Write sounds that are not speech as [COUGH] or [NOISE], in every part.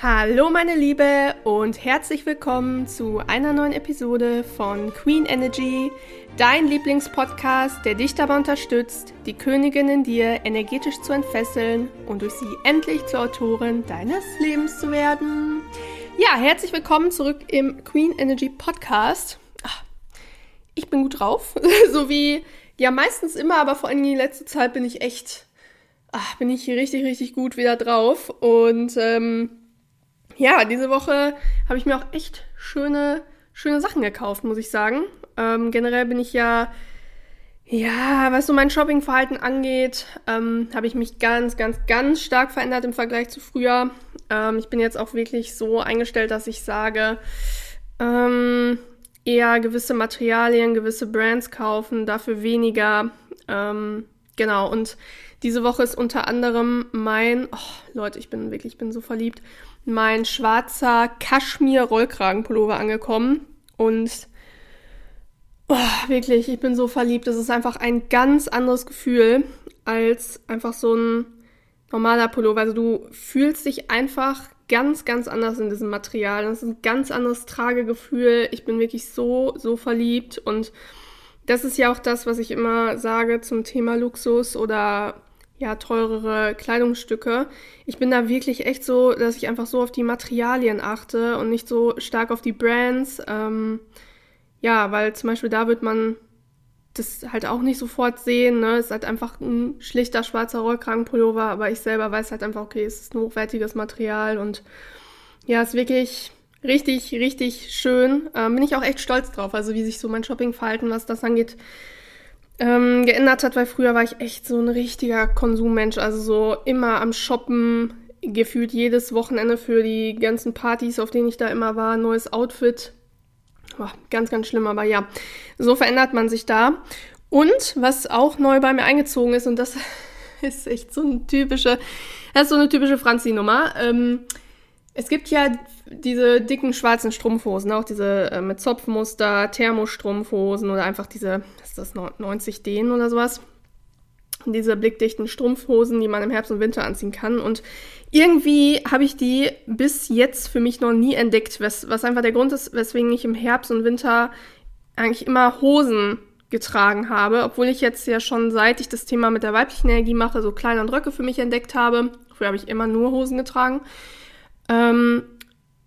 Hallo meine Liebe und herzlich willkommen zu einer neuen Episode von Queen Energy, dein Lieblingspodcast, der dich dabei unterstützt, die Königin in dir energetisch zu entfesseln und durch sie endlich zur Autorin deines Lebens zu werden. Ja, herzlich willkommen zurück im Queen Energy Podcast. Ach, ich bin gut drauf, [LAUGHS] so wie ja meistens immer, aber vor allem in letzter Zeit bin ich echt, ach, bin ich richtig, richtig gut wieder drauf und ähm, ja, diese Woche habe ich mir auch echt schöne, schöne Sachen gekauft, muss ich sagen. Ähm, generell bin ich ja, ja, was so mein Shoppingverhalten angeht, ähm, habe ich mich ganz, ganz, ganz stark verändert im Vergleich zu früher. Ähm, ich bin jetzt auch wirklich so eingestellt, dass ich sage, ähm, eher gewisse Materialien, gewisse Brands kaufen, dafür weniger. Ähm, genau, und diese Woche ist unter anderem mein, oh, Leute, ich bin wirklich, ich bin so verliebt, mein schwarzer Kaschmir-Rollkragenpullover angekommen. Und oh, wirklich, ich bin so verliebt. Das ist einfach ein ganz anderes Gefühl als einfach so ein normaler Pullover. Also du fühlst dich einfach ganz, ganz anders in diesem Material. Das ist ein ganz anderes Tragegefühl. Ich bin wirklich so, so verliebt. Und das ist ja auch das, was ich immer sage zum Thema Luxus oder ja, teurere Kleidungsstücke. Ich bin da wirklich echt so, dass ich einfach so auf die Materialien achte und nicht so stark auf die Brands. Ähm, ja, weil zum Beispiel da wird man das halt auch nicht sofort sehen. Ne? Es ist halt einfach ein schlichter schwarzer Rollkragenpullover, aber ich selber weiß halt einfach, okay, es ist ein hochwertiges Material und ja, ist wirklich richtig, richtig schön. Ähm, bin ich auch echt stolz drauf, also wie sich so mein Shoppingverhalten, was das angeht, ähm, geändert hat, weil früher war ich echt so ein richtiger Konsummensch, also so immer am Shoppen, gefühlt jedes Wochenende für die ganzen Partys, auf denen ich da immer war, neues Outfit. Boah, ganz, ganz schlimm, aber ja, so verändert man sich da. Und was auch neu bei mir eingezogen ist, und das [LAUGHS] ist echt so eine typische, das ist so eine typische Franzi-Nummer. Ähm, es gibt ja diese dicken schwarzen Strumpfhosen, auch diese äh, mit Zopfmuster, Thermostrumpfhosen oder einfach diese, ist das 90 D oder sowas? Diese blickdichten Strumpfhosen, die man im Herbst und Winter anziehen kann. Und irgendwie habe ich die bis jetzt für mich noch nie entdeckt, was, was einfach der Grund ist, weswegen ich im Herbst und Winter eigentlich immer Hosen getragen habe, obwohl ich jetzt ja schon seit ich das Thema mit der weiblichen Energie mache, so Kleider und Röcke für mich entdeckt habe. Früher habe ich immer nur Hosen getragen. Ähm,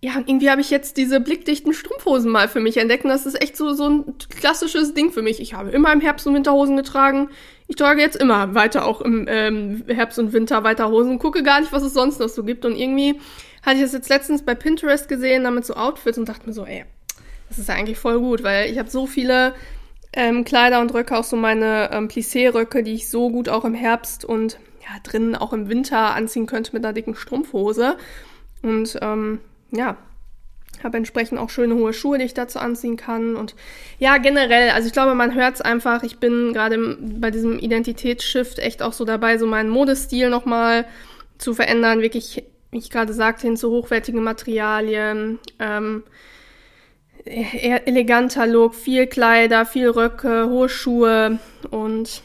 ja, irgendwie habe ich jetzt diese blickdichten Strumpfhosen mal für mich entdeckt. Und das ist echt so, so ein klassisches Ding für mich. Ich habe immer im Herbst und Winter Hosen getragen. Ich trage jetzt immer weiter auch im ähm, Herbst und Winter weiter Hosen und gucke gar nicht, was es sonst noch so gibt. Und irgendwie hatte ich das jetzt letztens bei Pinterest gesehen, damit so Outfits und dachte mir so, ey, das ist ja eigentlich voll gut, weil ich habe so viele ähm, Kleider und Röcke, auch so meine ähm, Plissé-Röcke, die ich so gut auch im Herbst und ja, drinnen auch im Winter anziehen könnte mit einer dicken Strumpfhose. Und ähm, ja, habe entsprechend auch schöne hohe Schuhe, die ich dazu anziehen kann. Und ja, generell, also ich glaube, man hört es einfach. Ich bin gerade bei diesem Identitätsshift echt auch so dabei, so meinen Modestil nochmal zu verändern. Wirklich, wie ich gerade sagte, hin zu hochwertigen Materialien. Ähm, eher eleganter Look, viel Kleider, viel Röcke, hohe Schuhe und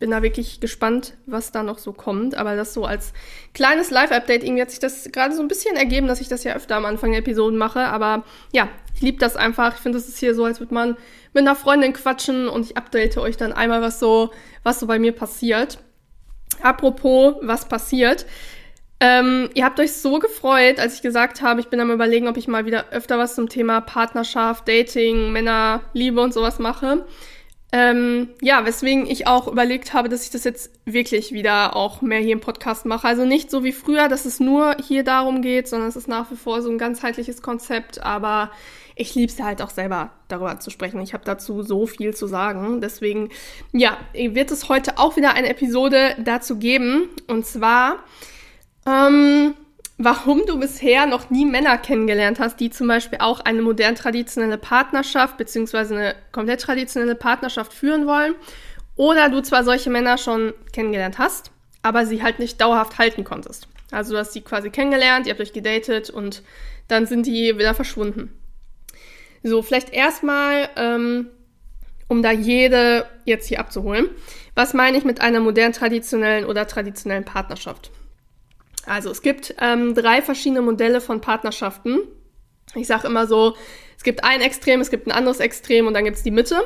bin da wirklich gespannt, was da noch so kommt. Aber das so als kleines Live-Update, irgendwie hat sich das gerade so ein bisschen ergeben, dass ich das ja öfter am Anfang der Episoden mache. Aber ja, ich liebe das einfach. Ich finde, das ist hier so, als würde man mit einer Freundin quatschen und ich update euch dann einmal, was so, was so bei mir passiert. Apropos, was passiert. Ähm, ihr habt euch so gefreut, als ich gesagt habe, ich bin am überlegen, ob ich mal wieder öfter was zum Thema Partnerschaft, Dating, Männer, Liebe und sowas mache. Ähm, ja, weswegen ich auch überlegt habe, dass ich das jetzt wirklich wieder auch mehr hier im Podcast mache. Also nicht so wie früher, dass es nur hier darum geht, sondern es ist nach wie vor so ein ganzheitliches Konzept. Aber ich liebe es halt auch selber darüber zu sprechen. Ich habe dazu so viel zu sagen. Deswegen, ja, wird es heute auch wieder eine Episode dazu geben. Und zwar, ähm, warum du bisher noch nie Männer kennengelernt hast, die zum Beispiel auch eine modern traditionelle Partnerschaft beziehungsweise eine komplett traditionelle Partnerschaft führen wollen. Oder du zwar solche Männer schon kennengelernt hast, aber sie halt nicht dauerhaft halten konntest. Also du hast sie quasi kennengelernt, ihr habt euch gedatet und dann sind die wieder verschwunden. So, vielleicht erstmal, ähm, um da jede jetzt hier abzuholen. Was meine ich mit einer modern traditionellen oder traditionellen Partnerschaft? Also es gibt ähm, drei verschiedene Modelle von Partnerschaften. Ich sage immer so, es gibt ein Extrem, es gibt ein anderes Extrem und dann gibt es die Mitte.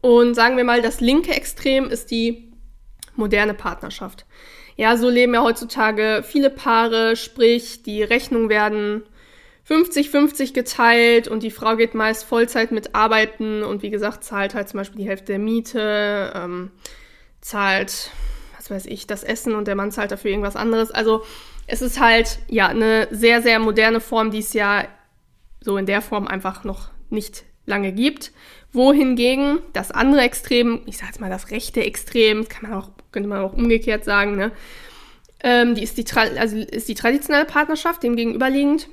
Und sagen wir mal, das linke Extrem ist die moderne Partnerschaft. Ja, so leben ja heutzutage viele Paare, sprich, die Rechnungen werden 50-50 geteilt und die Frau geht meist Vollzeit mit arbeiten und wie gesagt, zahlt halt zum Beispiel die Hälfte der Miete, ähm, zahlt, was weiß ich, das Essen und der Mann zahlt dafür irgendwas anderes. Also es ist halt, ja, eine sehr, sehr moderne Form, die es ja so in der Form einfach noch nicht lange gibt. Wohingegen das andere Extrem, ich sage jetzt mal das rechte Extrem, kann man auch, könnte man auch umgekehrt sagen, ne? Ähm, die ist die, also ist die traditionelle Partnerschaft, dem gegenüberliegend.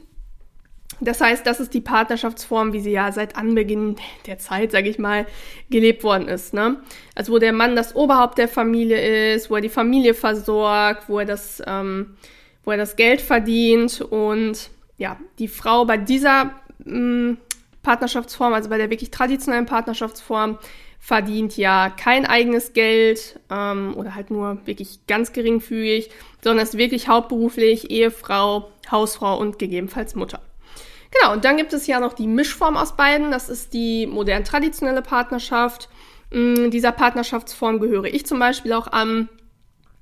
Das heißt, das ist die Partnerschaftsform, wie sie ja seit Anbeginn der Zeit, sage ich mal, gelebt worden ist. Ne? Also wo der Mann das Oberhaupt der Familie ist, wo er die Familie versorgt, wo er das, ähm, wo er das Geld verdient und ja, die Frau bei dieser mh, mm, Partnerschaftsform, also bei der wirklich traditionellen Partnerschaftsform, verdient ja kein eigenes Geld ähm, oder halt nur wirklich ganz geringfügig, sondern ist wirklich hauptberuflich Ehefrau, Hausfrau und gegebenenfalls Mutter. Genau, und dann gibt es ja noch die Mischform aus beiden. Das ist die modern traditionelle Partnerschaft. Mm, dieser Partnerschaftsform gehöre ich zum Beispiel auch an.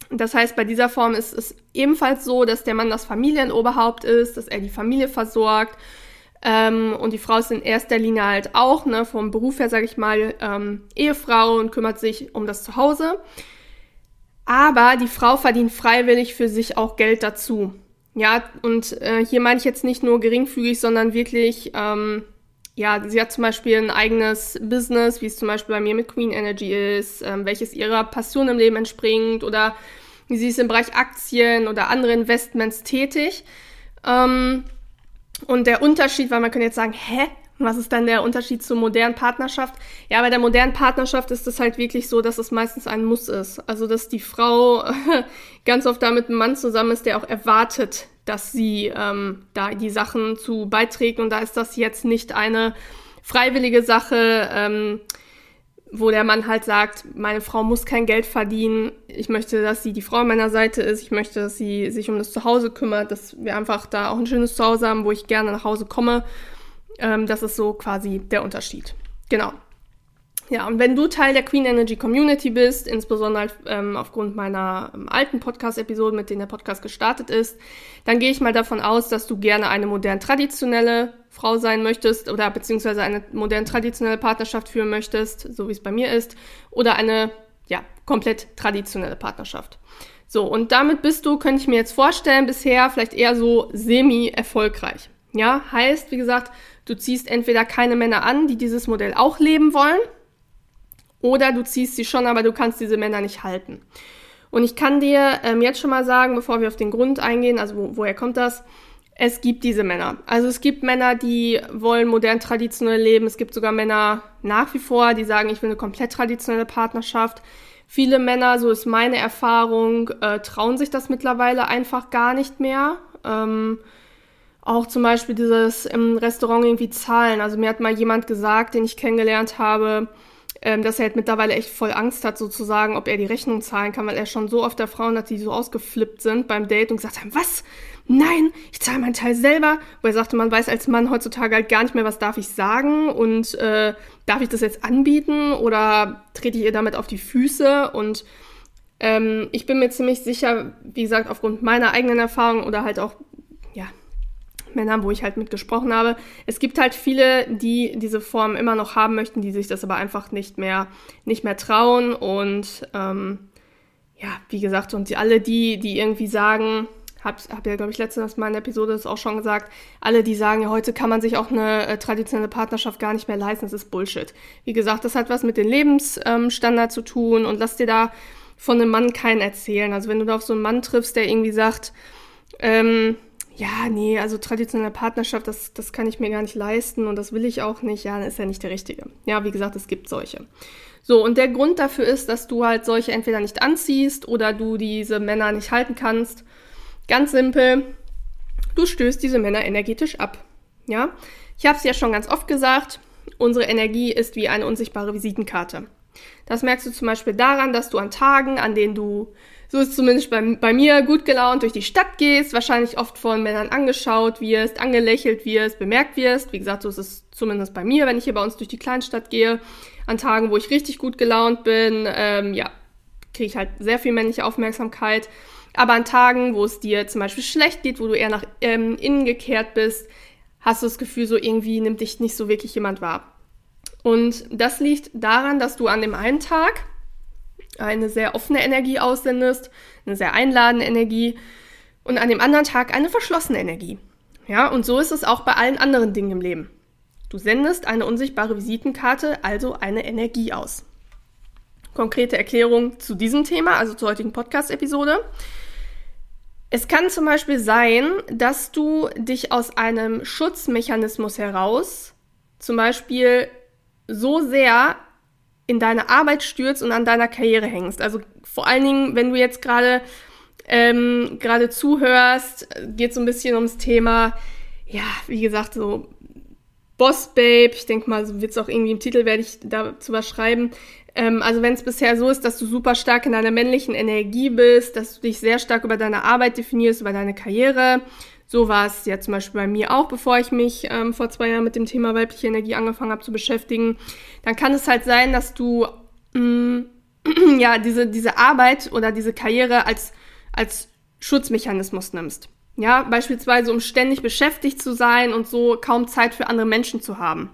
Das heißt, bei dieser Form ist es ebenfalls so, dass der Mann das Familienoberhaupt ist, dass er die Familie versorgt. Ähm, und die Frau ist in erster Linie halt auch, ne, vom Beruf her, sage ich mal, ähm, Ehefrau und kümmert sich um das Zuhause. Aber die Frau verdient freiwillig für sich auch Geld dazu. Ja, und äh, hier meine ich jetzt nicht nur geringfügig, sondern wirklich, ähm, ja, sie hat zum Beispiel ein eigenes Business, wie es zum Beispiel bei mir mit Queen Energy ist, ähm, welches ihrer Passion im Leben entspringt oder sie ist im Bereich Aktien oder andere Investments tätig. Ähm, und der Unterschied, weil man könnte jetzt sagen, hä, was ist dann der Unterschied zur modernen Partnerschaft? Ja, bei der modernen Partnerschaft ist es halt wirklich so, dass es meistens ein Muss ist. Also, dass die Frau [LAUGHS] ganz oft da mit einem Mann zusammen ist, der auch erwartet, dass sie ähm, da die Sachen zu beiträgt. Und da ist das jetzt nicht eine freiwillige Sache, ähm, wo der Mann halt sagt, meine Frau muss kein Geld verdienen. Ich möchte, dass sie die Frau an meiner Seite ist. Ich möchte, dass sie sich um das Zuhause kümmert, dass wir einfach da auch ein schönes Zuhause haben, wo ich gerne nach Hause komme ähm, das ist so quasi der Unterschied. Genau. Ja, und wenn du Teil der Queen Energy Community bist, insbesondere ähm, aufgrund meiner ähm, alten Podcast-Episoden, mit denen der Podcast gestartet ist, dann gehe ich mal davon aus, dass du gerne eine modern traditionelle Frau sein möchtest oder beziehungsweise eine modern traditionelle Partnerschaft führen möchtest, so wie es bei mir ist, oder eine ja, komplett traditionelle Partnerschaft. So, und damit bist du, könnte ich mir jetzt vorstellen, bisher vielleicht eher so semi-erfolgreich. Ja, heißt, wie gesagt, du ziehst entweder keine Männer an, die dieses Modell auch leben wollen, oder du ziehst sie schon, aber du kannst diese Männer nicht halten. Und ich kann dir ähm, jetzt schon mal sagen, bevor wir auf den Grund eingehen, also wo, woher kommt das? Es gibt diese Männer. Also es gibt Männer, die wollen modern traditionell leben. Es gibt sogar Männer nach wie vor, die sagen, ich will eine komplett traditionelle Partnerschaft. Viele Männer, so ist meine Erfahrung, äh, trauen sich das mittlerweile einfach gar nicht mehr. Ähm, auch zum Beispiel dieses im Restaurant irgendwie zahlen. Also mir hat mal jemand gesagt, den ich kennengelernt habe, ähm, dass er halt mittlerweile echt voll Angst hat, sozusagen, ob er die Rechnung zahlen kann, weil er schon so oft der Frauen hat, die so ausgeflippt sind beim Date und gesagt haben, was? Nein, ich zahle meinen Teil selber. Wo er sagte, man weiß als Mann heutzutage halt gar nicht mehr, was darf ich sagen und äh, darf ich das jetzt anbieten oder trete ich ihr damit auf die Füße und ähm, ich bin mir ziemlich sicher, wie gesagt, aufgrund meiner eigenen Erfahrung oder halt auch Männern, wo ich halt mitgesprochen habe. Es gibt halt viele, die diese Form immer noch haben möchten, die sich das aber einfach nicht mehr, nicht mehr trauen. Und ähm, ja, wie gesagt, und die, alle die, die irgendwie sagen, hab, hab ja, glaube ich, letztes Mal in der Episode das auch schon gesagt, alle, die sagen, ja, heute kann man sich auch eine äh, traditionelle Partnerschaft gar nicht mehr leisten, das ist Bullshit. Wie gesagt, das hat was mit dem Lebensstandard ähm, zu tun und lass dir da von einem Mann keinen erzählen. Also wenn du da auf so einen Mann triffst, der irgendwie sagt, ähm, ja, nee, also traditionelle Partnerschaft, das, das kann ich mir gar nicht leisten und das will ich auch nicht, ja, dann ist ja nicht der Richtige. Ja, wie gesagt, es gibt solche. So, und der Grund dafür ist, dass du halt solche entweder nicht anziehst oder du diese Männer nicht halten kannst. Ganz simpel, du stößt diese Männer energetisch ab. Ja, ich habe es ja schon ganz oft gesagt, unsere Energie ist wie eine unsichtbare Visitenkarte. Das merkst du zum Beispiel daran, dass du an Tagen, an denen du so ist zumindest bei, bei mir gut gelaunt durch die Stadt gehst, wahrscheinlich oft von Männern angeschaut wirst, angelächelt wirst, bemerkt wirst. Wie gesagt, so ist es zumindest bei mir, wenn ich hier bei uns durch die Kleinstadt gehe. An Tagen, wo ich richtig gut gelaunt bin, ähm, ja, kriege ich halt sehr viel männliche Aufmerksamkeit. Aber an Tagen, wo es dir zum Beispiel schlecht geht, wo du eher nach ähm, innen gekehrt bist, hast du das Gefühl, so irgendwie nimmt dich nicht so wirklich jemand wahr. Und das liegt daran, dass du an dem einen Tag eine sehr offene Energie aussendest, eine sehr einladende Energie und an dem anderen Tag eine verschlossene Energie. Ja, und so ist es auch bei allen anderen Dingen im Leben. Du sendest eine unsichtbare Visitenkarte, also eine Energie aus. Konkrete Erklärung zu diesem Thema, also zur heutigen Podcast-Episode. Es kann zum Beispiel sein, dass du dich aus einem Schutzmechanismus heraus zum Beispiel so sehr in deine Arbeit stürzt und an deiner Karriere hängst. Also vor allen Dingen, wenn du jetzt gerade ähm, gerade zuhörst, geht so ein bisschen ums Thema, ja, wie gesagt, so Boss Babe. Ich denke mal, so wird es auch irgendwie im Titel, werde ich dazu was schreiben. Ähm, also wenn es bisher so ist, dass du super stark in deiner männlichen Energie bist, dass du dich sehr stark über deine Arbeit definierst, über deine Karriere, so war es ja zum Beispiel bei mir auch, bevor ich mich ähm, vor zwei Jahren mit dem Thema weibliche Energie angefangen habe zu beschäftigen. Dann kann es halt sein, dass du mh, mm, [CLEARS THROAT] ja diese diese Arbeit oder diese Karriere als als Schutzmechanismus nimmst. Ja, beispielsweise um ständig beschäftigt zu sein und so kaum Zeit für andere Menschen zu haben.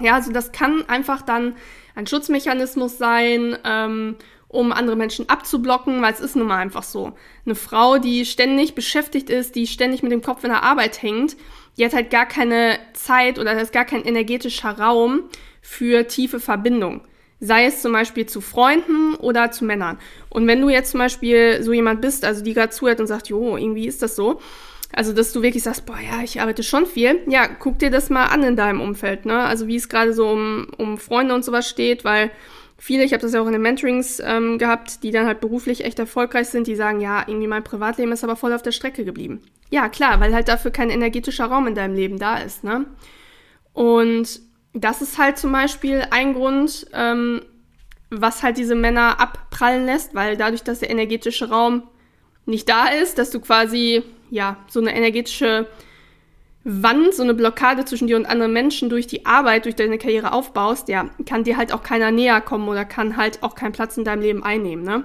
Ja, also das kann einfach dann ein Schutzmechanismus sein, ähm, um andere Menschen abzublocken, weil es ist nun mal einfach so. Eine Frau, die ständig beschäftigt ist, die ständig mit dem Kopf in der Arbeit hängt, die hat halt gar keine Zeit oder da ist gar kein energetischer Raum für tiefe Verbindung. Sei es zum Beispiel zu Freunden oder zu Männern. Und wenn du jetzt zum Beispiel so jemand bist, also die gerade zuhört und sagt, jo, irgendwie ist das so, also, dass du wirklich sagst, boah, ja, ich arbeite schon viel. Ja, guck dir das mal an in deinem Umfeld, ne? Also, wie es gerade so um, um Freunde und sowas steht, weil viele, ich habe das ja auch in den Mentorings ähm, gehabt, die dann halt beruflich echt erfolgreich sind, die sagen, ja, irgendwie mein Privatleben ist aber voll auf der Strecke geblieben. Ja, klar, weil halt dafür kein energetischer Raum in deinem Leben da ist, ne? Und das ist halt zum Beispiel ein Grund, ähm, was halt diese Männer abprallen lässt, weil dadurch, dass der energetische Raum nicht da ist, dass du quasi, ja, so eine energetische Wand, so eine Blockade zwischen dir und anderen Menschen durch die Arbeit, durch deine Karriere aufbaust, ja, kann dir halt auch keiner näher kommen oder kann halt auch keinen Platz in deinem Leben einnehmen, ne?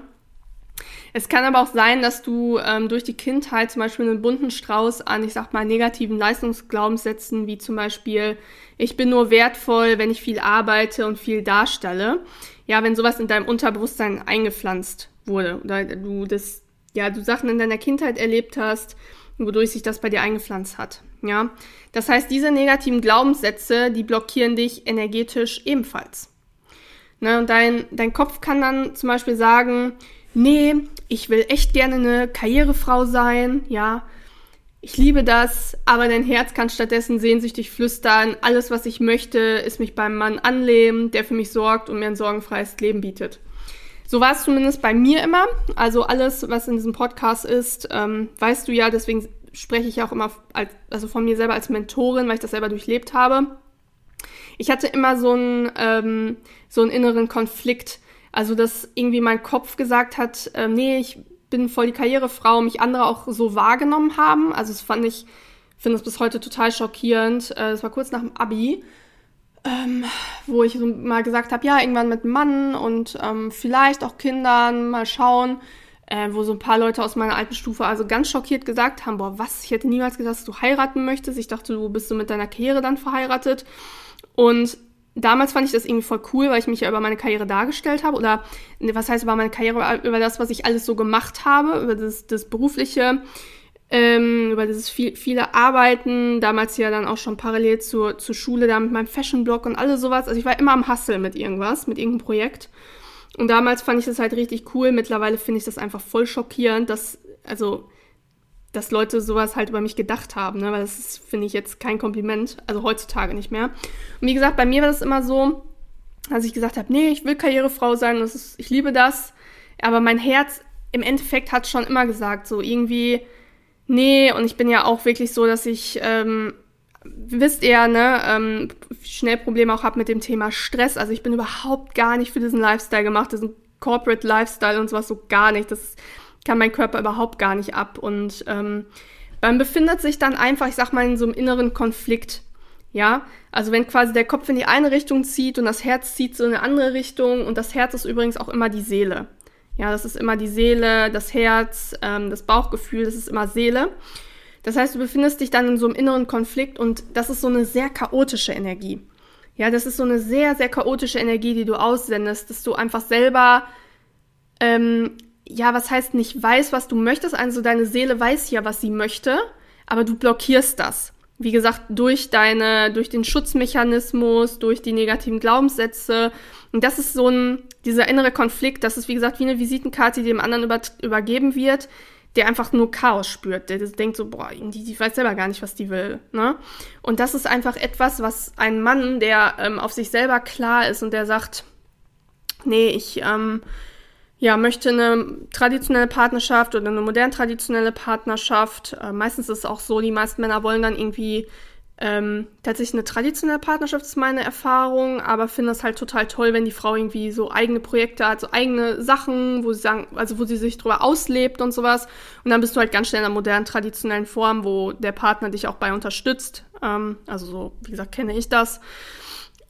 Es kann aber auch sein, dass du ähm, durch die Kindheit zum Beispiel einen bunten Strauß an, ich sag mal, negativen Leistungsglaubenssätzen, wie zum Beispiel, ich bin nur wertvoll, wenn ich viel arbeite und viel darstelle. Ja, wenn sowas in deinem Unterbewusstsein eingepflanzt wurde oder du das, ja, du Sachen in deiner Kindheit erlebt hast, wodurch sich das bei dir eingepflanzt hat. Ja, das heißt, diese negativen Glaubenssätze, die blockieren dich energetisch ebenfalls. Ne, und dein, dein Kopf kann dann zum Beispiel sagen, nee, ich will echt gerne eine Karrierefrau sein, ja, ich liebe das, aber dein Herz kann stattdessen sehnsüchtig flüstern, alles, was ich möchte, ist mich beim Mann anlehnen, der für mich sorgt und mir ein sorgenfreies Leben bietet. So war es zumindest bei mir immer. Also alles, was in diesem Podcast ist, ähm, weißt du ja, deswegen spreche ich auch immer als, also von mir selber als Mentorin, weil ich das selber durchlebt habe. Ich hatte immer so einen, ähm, so einen inneren Konflikt. Also, dass irgendwie mein Kopf gesagt hat, äh, nee, ich bin voll die Karrierefrau, mich andere auch so wahrgenommen haben. Also, das fand ich, finde das bis heute total schockierend. Äh, das war kurz nach dem Abi. Ähm, wo ich so mal gesagt habe, ja, irgendwann mit Mann und ähm, vielleicht auch Kindern, mal schauen äh, wo so ein paar Leute aus meiner alten Stufe also ganz schockiert gesagt haben, boah, was, ich hätte niemals gedacht, dass du heiraten möchtest. Ich dachte, du bist so mit deiner Karriere dann verheiratet. Und damals fand ich das irgendwie voll cool, weil ich mich ja über meine Karriere dargestellt habe. Oder was heißt über meine Karriere, über das, was ich alles so gemacht habe, über das, das berufliche, ähm, über dieses viel, viele Arbeiten, damals ja dann auch schon parallel zur, zur Schule, da mit meinem Fashion-Blog und alles sowas. Also ich war immer am Hustle mit irgendwas, mit irgendeinem Projekt. Und damals fand ich das halt richtig cool. Mittlerweile finde ich das einfach voll schockierend, dass, also, dass Leute sowas halt über mich gedacht haben, ne? Weil das finde ich, jetzt kein Kompliment. Also heutzutage nicht mehr. Und wie gesagt, bei mir war das immer so, als ich gesagt habe, nee, ich will Karrierefrau sein, das ist, ich liebe das. Aber mein Herz im Endeffekt hat schon immer gesagt, so irgendwie, nee, und ich bin ja auch wirklich so, dass ich ähm, wisst ihr, ne, ähm, schnell Probleme auch habe mit dem Thema Stress. Also ich bin überhaupt gar nicht für diesen Lifestyle gemacht, diesen Corporate Lifestyle und sowas so gar nicht. Das kann mein Körper überhaupt gar nicht ab. Und ähm, man befindet sich dann einfach, ich sag mal, in so einem inneren Konflikt. Ja, also wenn quasi der Kopf in die eine Richtung zieht und das Herz zieht so in eine andere Richtung und das Herz ist übrigens auch immer die Seele. Ja, das ist immer die Seele, das Herz, ähm, das Bauchgefühl, das ist immer Seele. Das heißt, du befindest dich dann in so einem inneren Konflikt und das ist so eine sehr chaotische Energie. Ja, das ist so eine sehr, sehr chaotische Energie, die du aussendest, dass du einfach selber, ähm, ja, was heißt nicht weiß, was du möchtest. Also deine Seele weiß ja, was sie möchte, aber du blockierst das. Wie gesagt, durch deine, durch den Schutzmechanismus, durch die negativen Glaubenssätze. Und das ist so ein, dieser innere Konflikt, das ist wie gesagt wie eine Visitenkarte, die dem anderen über, übergeben wird der einfach nur Chaos spürt, der denkt so, boah, die, die weiß selber gar nicht, was die will. Ne? Und das ist einfach etwas, was ein Mann, der ähm, auf sich selber klar ist und der sagt, nee, ich ähm, ja, möchte eine traditionelle Partnerschaft oder eine modern traditionelle Partnerschaft. Äh, meistens ist es auch so, die meisten Männer wollen dann irgendwie ähm, tatsächlich eine traditionelle Partnerschaft ist meine Erfahrung, aber finde es halt total toll, wenn die Frau irgendwie so eigene Projekte hat, so eigene Sachen, wo sie sagen, also wo sie sich drüber auslebt und sowas. Und dann bist du halt ganz schnell in einer modernen, traditionellen Form, wo der Partner dich auch bei unterstützt. Ähm, also so, wie gesagt, kenne ich das.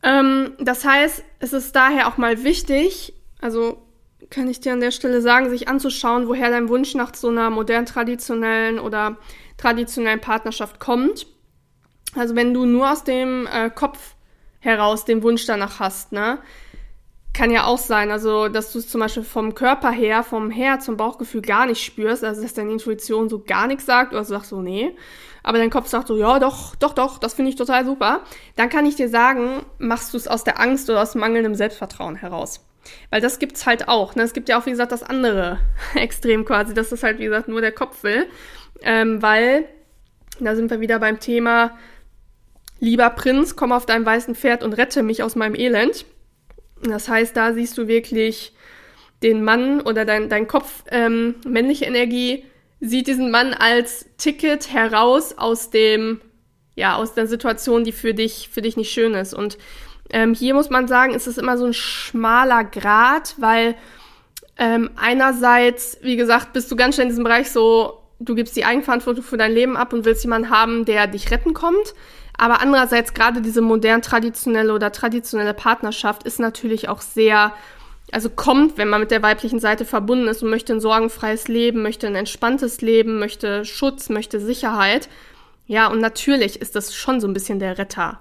Ähm, das heißt, es ist daher auch mal wichtig, also kann ich dir an der Stelle sagen, sich anzuschauen, woher dein Wunsch nach so einer modern, traditionellen oder traditionellen Partnerschaft kommt also wenn du nur aus dem äh, Kopf heraus den Wunsch danach hast, ne? Kann ja auch sein, also dass du es zum Beispiel vom Körper her, vom Herz, vom Bauchgefühl gar nicht spürst, also dass deine Intuition so gar nichts sagt oder du sagst so, nee, aber dein Kopf sagt so, ja, doch, doch, doch, das finde ich total super, dann kann ich dir sagen, machst du es aus der Angst oder aus mangelndem Selbstvertrauen heraus. Weil das gibt's halt auch. Ne? Es gibt ja auch, wie gesagt, das andere [LAUGHS] Extrem quasi, dass das halt, wie gesagt, nur der Kopf will. Ähm, weil, da sind wir wieder beim Thema, Lieber Prinz, komm auf deinem weißen Pferd und rette mich aus meinem Elend. Das heißt, da siehst du wirklich den Mann oder dein, dein Kopf, ähm, männliche Energie, sieht diesen Mann als Ticket heraus aus dem, ja, aus der Situation, die für dich, für dich nicht schön ist. Und ähm, hier muss man sagen, ist es immer so ein schmaler Grad, weil ähm, einerseits, wie gesagt, bist du ganz schnell in diesem Bereich so, du gibst die Eigenverantwortung für dein Leben ab und willst jemanden haben, der dich retten kommt. Aber andererseits gerade diese modern traditionelle oder traditionelle Partnerschaft ist natürlich auch sehr, also kommt, wenn man mit der weiblichen Seite verbunden ist und möchte ein sorgenfreies Leben, möchte ein entspanntes Leben, möchte Schutz, möchte Sicherheit. Ja, und natürlich ist das schon so ein bisschen der Retter.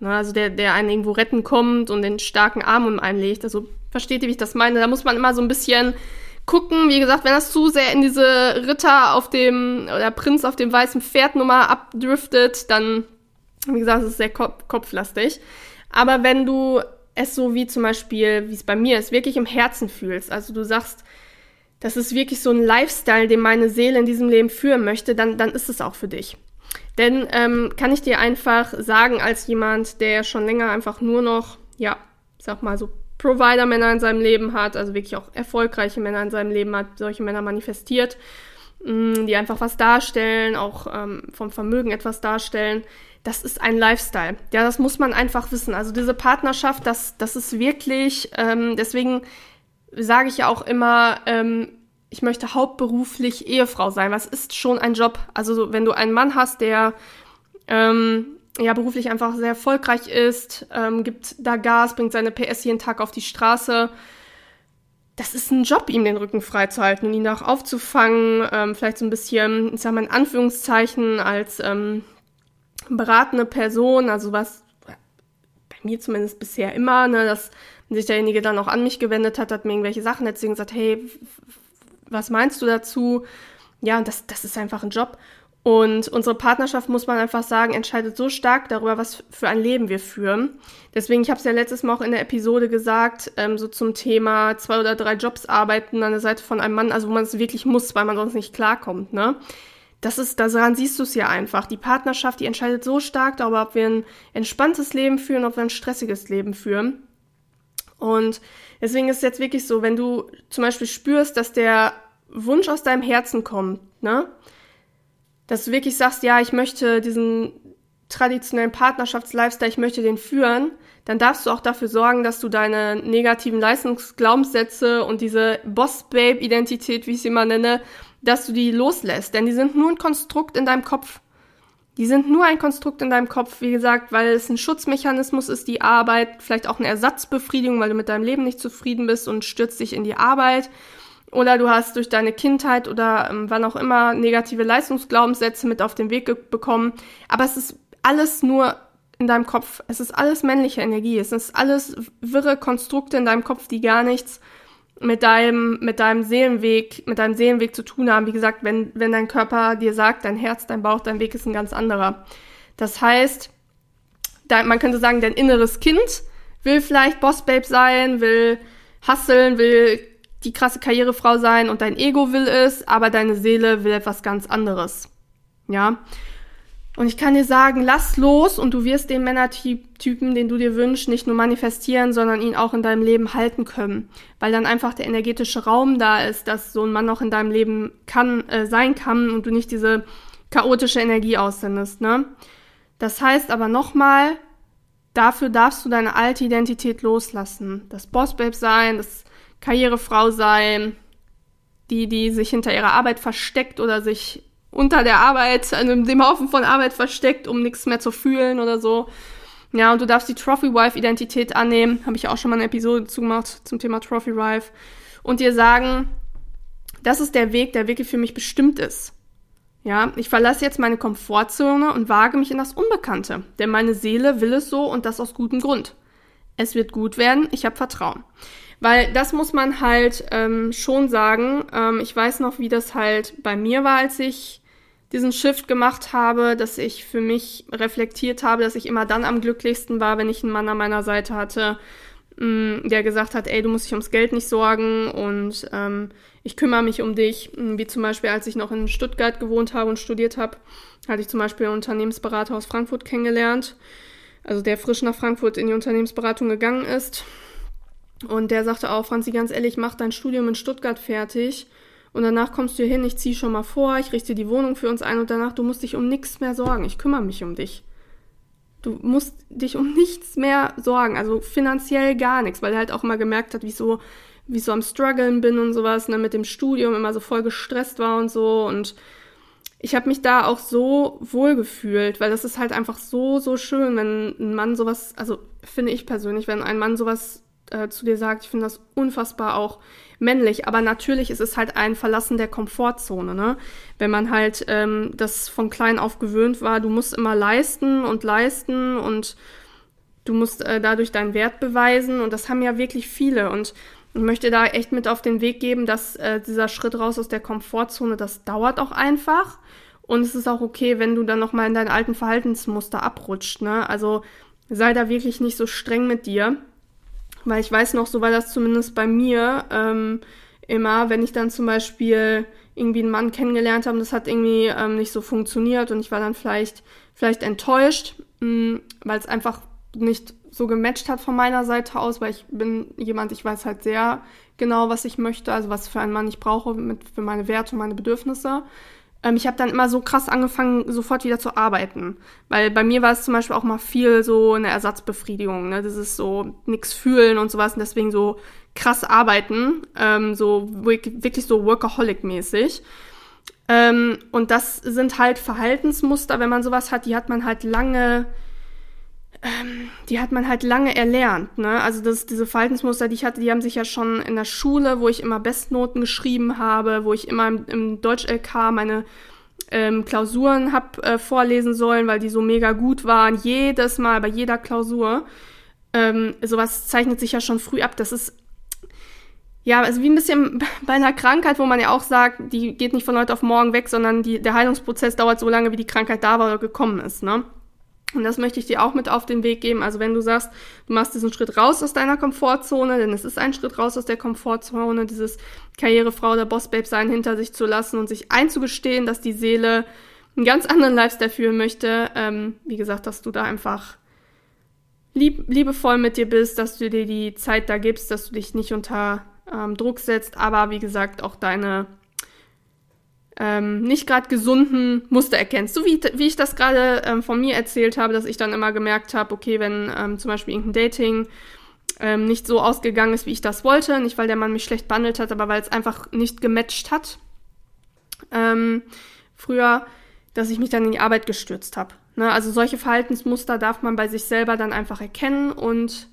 Ne? Also der, der einen irgendwo retten kommt und den starken Arm um einen legt. Also versteht ihr, wie ich das meine? Da muss man immer so ein bisschen gucken. Wie gesagt, wenn das zu sehr in diese Ritter auf dem, oder Prinz auf dem weißen Pferd Nummer abdriftet, dann wie gesagt, es ist sehr kop kopflastig. Aber wenn du es so wie zum Beispiel, wie es bei mir ist, wirklich im Herzen fühlst, also du sagst, das ist wirklich so ein Lifestyle, den meine Seele in diesem Leben führen möchte, dann, dann ist es auch für dich. Denn ähm, kann ich dir einfach sagen, als jemand, der schon länger einfach nur noch, ja, sag mal so Provider-Männer in seinem Leben hat, also wirklich auch erfolgreiche Männer in seinem Leben hat, solche Männer manifestiert, die einfach was darstellen, auch ähm, vom Vermögen etwas darstellen, das ist ein Lifestyle. Ja, das muss man einfach wissen. Also diese Partnerschaft, das, das ist wirklich, ähm, deswegen sage ich ja auch immer, ähm, ich möchte hauptberuflich Ehefrau sein. Was ist schon ein Job? Also wenn du einen Mann hast, der ähm, ja beruflich einfach sehr erfolgreich ist, ähm, gibt da Gas, bringt seine PS jeden Tag auf die Straße. Das ist ein Job, ihm den Rücken freizuhalten und ihn auch aufzufangen, ähm, vielleicht so ein bisschen, ich sag mal in Anführungszeichen, als ähm, beratende Person, also was bei mir zumindest bisher immer, ne, dass sich derjenige dann auch an mich gewendet hat, hat mir irgendwelche Sachen und gesagt, hey, was meinst du dazu? Ja, und das, das ist einfach ein Job. Und unsere Partnerschaft, muss man einfach sagen, entscheidet so stark darüber, was für ein Leben wir führen. Deswegen, ich habe es ja letztes Mal auch in der Episode gesagt, ähm, so zum Thema zwei oder drei Jobs arbeiten an der Seite von einem Mann, also wo man es wirklich muss, weil man sonst nicht klarkommt, ne? das ist, daran siehst du es ja einfach. Die Partnerschaft, die entscheidet so stark darüber, ob wir ein entspanntes Leben führen, ob wir ein stressiges Leben führen. Und deswegen ist es jetzt wirklich so, wenn du zum Beispiel spürst, dass der Wunsch aus deinem Herzen kommt, ne? Dass du wirklich sagst, ja, ich möchte diesen traditionellen Partnerschaftslifestyle, ich möchte den führen, dann darfst du auch dafür sorgen, dass du deine negativen Leistungsglaubenssätze und diese Boss-Babe-Identität, wie ich sie immer nenne, dass du die loslässt. Denn die sind nur ein Konstrukt in deinem Kopf. Die sind nur ein Konstrukt in deinem Kopf, wie gesagt, weil es ein Schutzmechanismus ist, die Arbeit, vielleicht auch eine Ersatzbefriedigung, weil du mit deinem Leben nicht zufrieden bist und stürzt dich in die Arbeit. Oder du hast durch deine Kindheit oder ähm, wann auch immer negative Leistungsglaubenssätze mit auf den Weg bekommen. Aber es ist alles nur in deinem Kopf. Es ist alles männliche Energie. Es ist alles wirre Konstrukte in deinem Kopf, die gar nichts mit deinem, mit deinem Seelenweg, mit deinem Seelenweg zu tun haben. Wie gesagt, wenn, wenn dein Körper dir sagt, dein Herz, dein Bauch, dein Weg ist ein ganz anderer. Das heißt, dein, man könnte sagen, dein inneres Kind will vielleicht Bossbabe sein, will hasseln, will die krasse Karrierefrau sein und dein Ego will es, aber deine Seele will etwas ganz anderes. Ja. Und ich kann dir sagen, lass los und du wirst den Männertypen, den du dir wünschst, nicht nur manifestieren, sondern ihn auch in deinem Leben halten können. Weil dann einfach der energetische Raum da ist, dass so ein Mann noch in deinem Leben kann, äh, sein kann und du nicht diese chaotische Energie aussendest, ne? Das heißt aber nochmal, dafür darfst du deine alte Identität loslassen. Das Bossbabe sein, das Karrierefrau sein, die, die sich hinter ihrer Arbeit versteckt oder sich unter der Arbeit, in dem Haufen von Arbeit versteckt, um nichts mehr zu fühlen oder so. Ja, und du darfst die Trophy Wife Identität annehmen. Habe ich auch schon mal eine Episode zugemacht zum Thema Trophy Wife. Und dir sagen, das ist der Weg, der wirklich für mich bestimmt ist. Ja, ich verlasse jetzt meine Komfortzone und wage mich in das Unbekannte. Denn meine Seele will es so und das aus gutem Grund. Es wird gut werden, ich habe Vertrauen. Weil das muss man halt ähm, schon sagen. Ähm, ich weiß noch, wie das halt bei mir war, als ich diesen Shift gemacht habe, dass ich für mich reflektiert habe, dass ich immer dann am glücklichsten war, wenn ich einen Mann an meiner Seite hatte, mh, mm, der gesagt hat, ey, du musst dich ums Geld nicht sorgen und ähm, ich kümmere mich um dich. Wie zum Beispiel, als ich noch in Stuttgart gewohnt habe und studiert habe, hatte ich zum Beispiel einen Unternehmensberater aus Frankfurt kennengelernt, also der frisch nach Frankfurt in die Unternehmensberatung gegangen ist und der sagte auch, Franzi, ganz ehrlich, mach dein Studium in Stuttgart fertig und danach kommst du hier hin, ich zieh schon mal vor, ich richte die Wohnung für uns ein und danach, du musst dich um nichts mehr sorgen. Ich kümmere mich um dich. Du musst dich um nichts mehr sorgen, also finanziell gar nichts, weil er halt auch immer gemerkt hat, wie so, wie so am struggeln bin und sowas, ne, mit dem Studium immer so voll gestresst war und so und ich habe mich da auch so wohl gefühlt, weil das ist halt einfach so, so schön, wenn ein Mann sowas, also finde ich persönlich, wenn ein Mann sowas äh, zu dir sagt. Ich finde das unfassbar auch männlich. Aber natürlich ist es halt ein Verlassen der Komfortzone, ne? Wenn man halt ähm, das von klein auf gewöhnt war, du musst immer leisten und leisten und du musst äh, dadurch deinen Wert beweisen. Und das haben ja wirklich viele. Und ich möchte da echt mit auf den Weg geben, dass äh, dieser Schritt raus aus der Komfortzone, das dauert auch einfach. Und es ist auch okay, wenn du dann nochmal in deinen alten Verhaltensmuster abrutscht, ne? Also sei da wirklich nicht so streng mit dir. Weil ich weiß noch, so war das zumindest bei mir ähm, immer, wenn ich dann zum Beispiel irgendwie einen Mann kennengelernt habe, das hat irgendwie ähm, nicht so funktioniert und ich war dann vielleicht, vielleicht enttäuscht, mm, weil es einfach nicht so gematcht hat von meiner Seite aus, weil ich bin jemand, ich weiß halt sehr genau, was ich möchte, also was für einen Mann ich brauche mit, für meine Werte und meine Bedürfnisse. Ähm, ich habe dann immer so krass angefangen, sofort wieder zu arbeiten. Weil bei mir war es zum Beispiel auch mal viel so eine Ersatzbefriedigung. Ne? Das ist so nix fühlen und sowas und deswegen so krass arbeiten. Ähm, so wirklich so Workaholic-mäßig. Ähm, und das sind halt Verhaltensmuster, wenn man sowas hat, die hat man halt lange ähm, die hat man halt lange erlernt. Ne? Also das, diese Verhaltensmuster, die ich hatte, die haben sich ja schon in der Schule, wo ich immer Bestnoten geschrieben habe, wo ich immer im, im Deutsch-LK meine ähm, Klausuren hab äh, vorlesen sollen, weil die so mega gut waren. Jedes Mal, bei jeder Klausur. Ähm, sowas zeichnet sich ja schon früh ab. Das ist ja, also wie ein bisschen [LAUGHS] bei einer Krankheit, wo man ja auch sagt, die geht nicht von heute auf morgen weg, sondern die, der Heilungsprozess dauert so lange, wie die Krankheit da war oder gekommen ist, ne? Und das möchte ich dir auch mit auf den Weg geben. Also wenn du sagst, du machst diesen Schritt raus aus deiner Komfortzone, denn es ist ein Schritt raus aus der Komfortzone, dieses Karrierefrau oder Bossbabe sein hinter sich zu lassen und sich einzugestehen, dass die Seele einen ganz anderen Lifestyle führen möchte. Ähm, wie gesagt, dass du da einfach lieb, liebevoll mit dir bist, dass du dir die Zeit da gibst, dass du dich nicht unter ähm, Druck setzt, aber wie gesagt auch deine ähm, nicht gerade gesunden Muster erkennst. So wie, wie ich das gerade ähm, von mir erzählt habe, dass ich dann immer gemerkt habe, okay, wenn ähm, zum Beispiel irgendein Dating ähm, nicht so ausgegangen ist, wie ich das wollte, nicht weil der Mann mich schlecht behandelt hat, aber weil es einfach nicht gematcht hat. Ähm, früher, dass ich mich dann in die Arbeit gestürzt habe. Ne? Also solche Verhaltensmuster darf man bei sich selber dann einfach erkennen und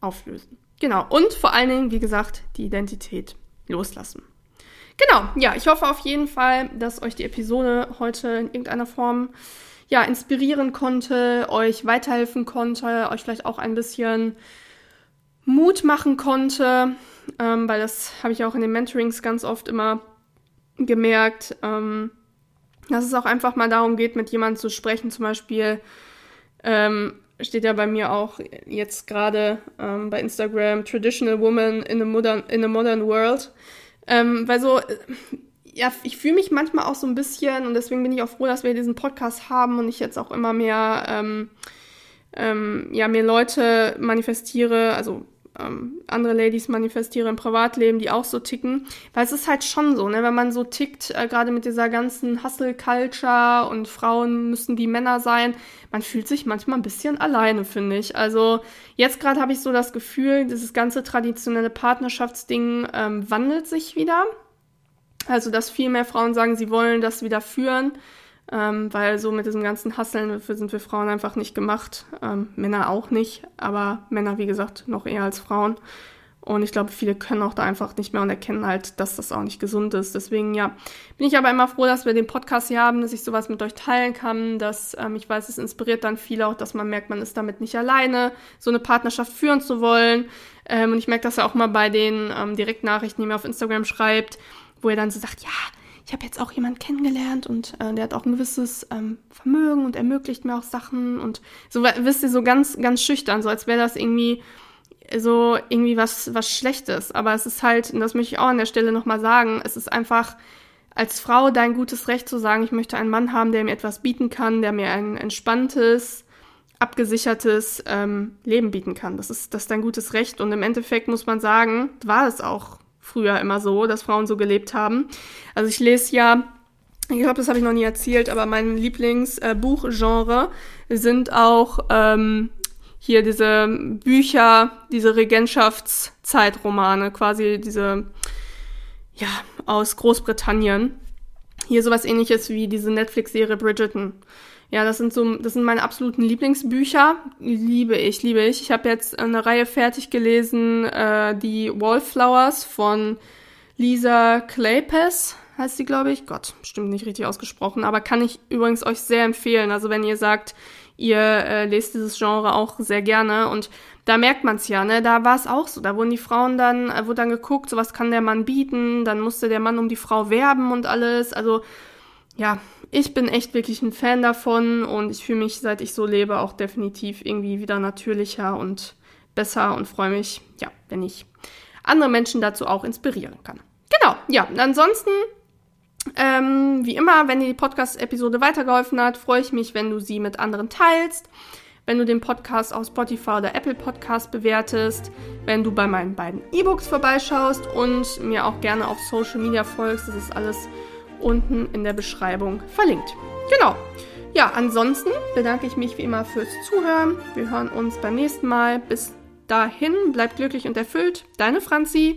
auflösen. Genau. Und vor allen Dingen, wie gesagt, die Identität loslassen. Genau, ja, ich hoffe auf jeden Fall, dass euch die Episode heute in irgendeiner Form ja, inspirieren konnte, euch weiterhelfen konnte, euch vielleicht auch ein bisschen Mut machen konnte, ähm, weil das habe ich auch in den Mentorings ganz oft immer gemerkt, ähm, dass es auch einfach mal darum geht, mit jemandem zu sprechen. Zum Beispiel ähm, steht ja bei mir auch jetzt gerade ähm, bei Instagram Traditional Woman in a Modern, in a modern World. Ähm, weil so, ja, ich fühle mich manchmal auch so ein bisschen und deswegen bin ich auch froh, dass wir diesen Podcast haben und ich jetzt auch immer mehr, ähm, ähm, ja, mehr Leute manifestiere, also ähm, andere Ladies manifestiere im Privatleben, die auch so ticken. Weil es ist halt schon so, ne, wenn man so tickt, äh, gerade mit dieser ganzen Hustle-Culture und Frauen müssen wie Männer sein, man fühlt sich manchmal ein bisschen alleine, finde ich. Also jetzt gerade habe ich so das Gefühl, dieses ganze traditionelle Partnerschaftsding ähm, wandelt sich wieder. Also, dass viel mehr Frauen sagen, sie wollen das wieder führen. Ähm, weil so mit diesem ganzen Hasseln dafür sind wir Frauen einfach nicht gemacht. Ähm, Männer auch nicht, aber Männer, wie gesagt, noch eher als Frauen. Und ich glaube, viele können auch da einfach nicht mehr und erkennen halt, dass das auch nicht gesund ist. Deswegen, ja, bin ich aber immer froh, dass wir den Podcast hier haben, dass ich sowas mit euch teilen kann, dass ähm, ich weiß, es inspiriert dann viele auch, dass man merkt, man ist damit nicht alleine, so eine Partnerschaft führen zu wollen. Ähm, und ich merke das ja auch mal bei den ähm, Direktnachrichten, die mir auf Instagram schreibt, wo ihr dann so sagt, ja, ich habe jetzt auch jemanden kennengelernt und äh, der hat auch ein gewisses ähm, Vermögen und ermöglicht mir auch Sachen und so, wisst ihr, so ganz, ganz schüchtern, so als wäre das irgendwie so irgendwie was, was Schlechtes. Aber es ist halt, und das möchte ich auch an der Stelle nochmal sagen, es ist einfach als Frau dein gutes Recht zu sagen, ich möchte einen Mann haben, der mir etwas bieten kann, der mir ein entspanntes, abgesichertes ähm, Leben bieten kann. Das ist, das ist dein gutes Recht. Und im Endeffekt muss man sagen, war es auch früher immer so, dass Frauen so gelebt haben. Also ich lese ja, ich glaube, das habe ich noch nie erzählt, aber mein Lieblingsbuchgenre äh, sind auch ähm, hier diese Bücher, diese Regentschaftszeitromane, quasi diese, ja, aus Großbritannien. Hier sowas ähnliches wie diese Netflix-Serie Bridgerton. Ja, das sind so, das sind meine absoluten Lieblingsbücher. Liebe ich, liebe ich. Ich habe jetzt eine Reihe fertig gelesen, äh, die Wallflowers von Lisa Kleypes heißt sie, glaube ich. Gott, stimmt nicht richtig ausgesprochen, aber kann ich übrigens euch sehr empfehlen. Also wenn ihr sagt, ihr äh, lest dieses Genre auch sehr gerne und da merkt man es ja, ne? Da war es auch so. Da wurden die Frauen dann, äh, wurde dann geguckt, so was kann der Mann bieten, dann musste der Mann um die Frau werben und alles. Also ja, ich bin echt wirklich ein Fan davon und ich fühle mich, seit ich so lebe, auch definitiv irgendwie wieder natürlicher und besser und freue mich, ja, wenn ich andere Menschen dazu auch inspirieren kann. Genau, ja, ansonsten, ähm, wie immer, wenn dir die Podcast-Episode weitergeholfen hat, freue ich mich, wenn du sie mit anderen teilst, wenn du den Podcast auf Spotify oder Apple Podcast bewertest, wenn du bei meinen beiden E-Books vorbeischaust und mir auch gerne auf Social Media folgst. Das ist alles unten in der Beschreibung verlinkt. Genau. Ja, ansonsten bedanke ich mich wie immer fürs Zuhören. Wir hören uns beim nächsten Mal. Bis dahin, bleibt glücklich und erfüllt. Deine Franzi.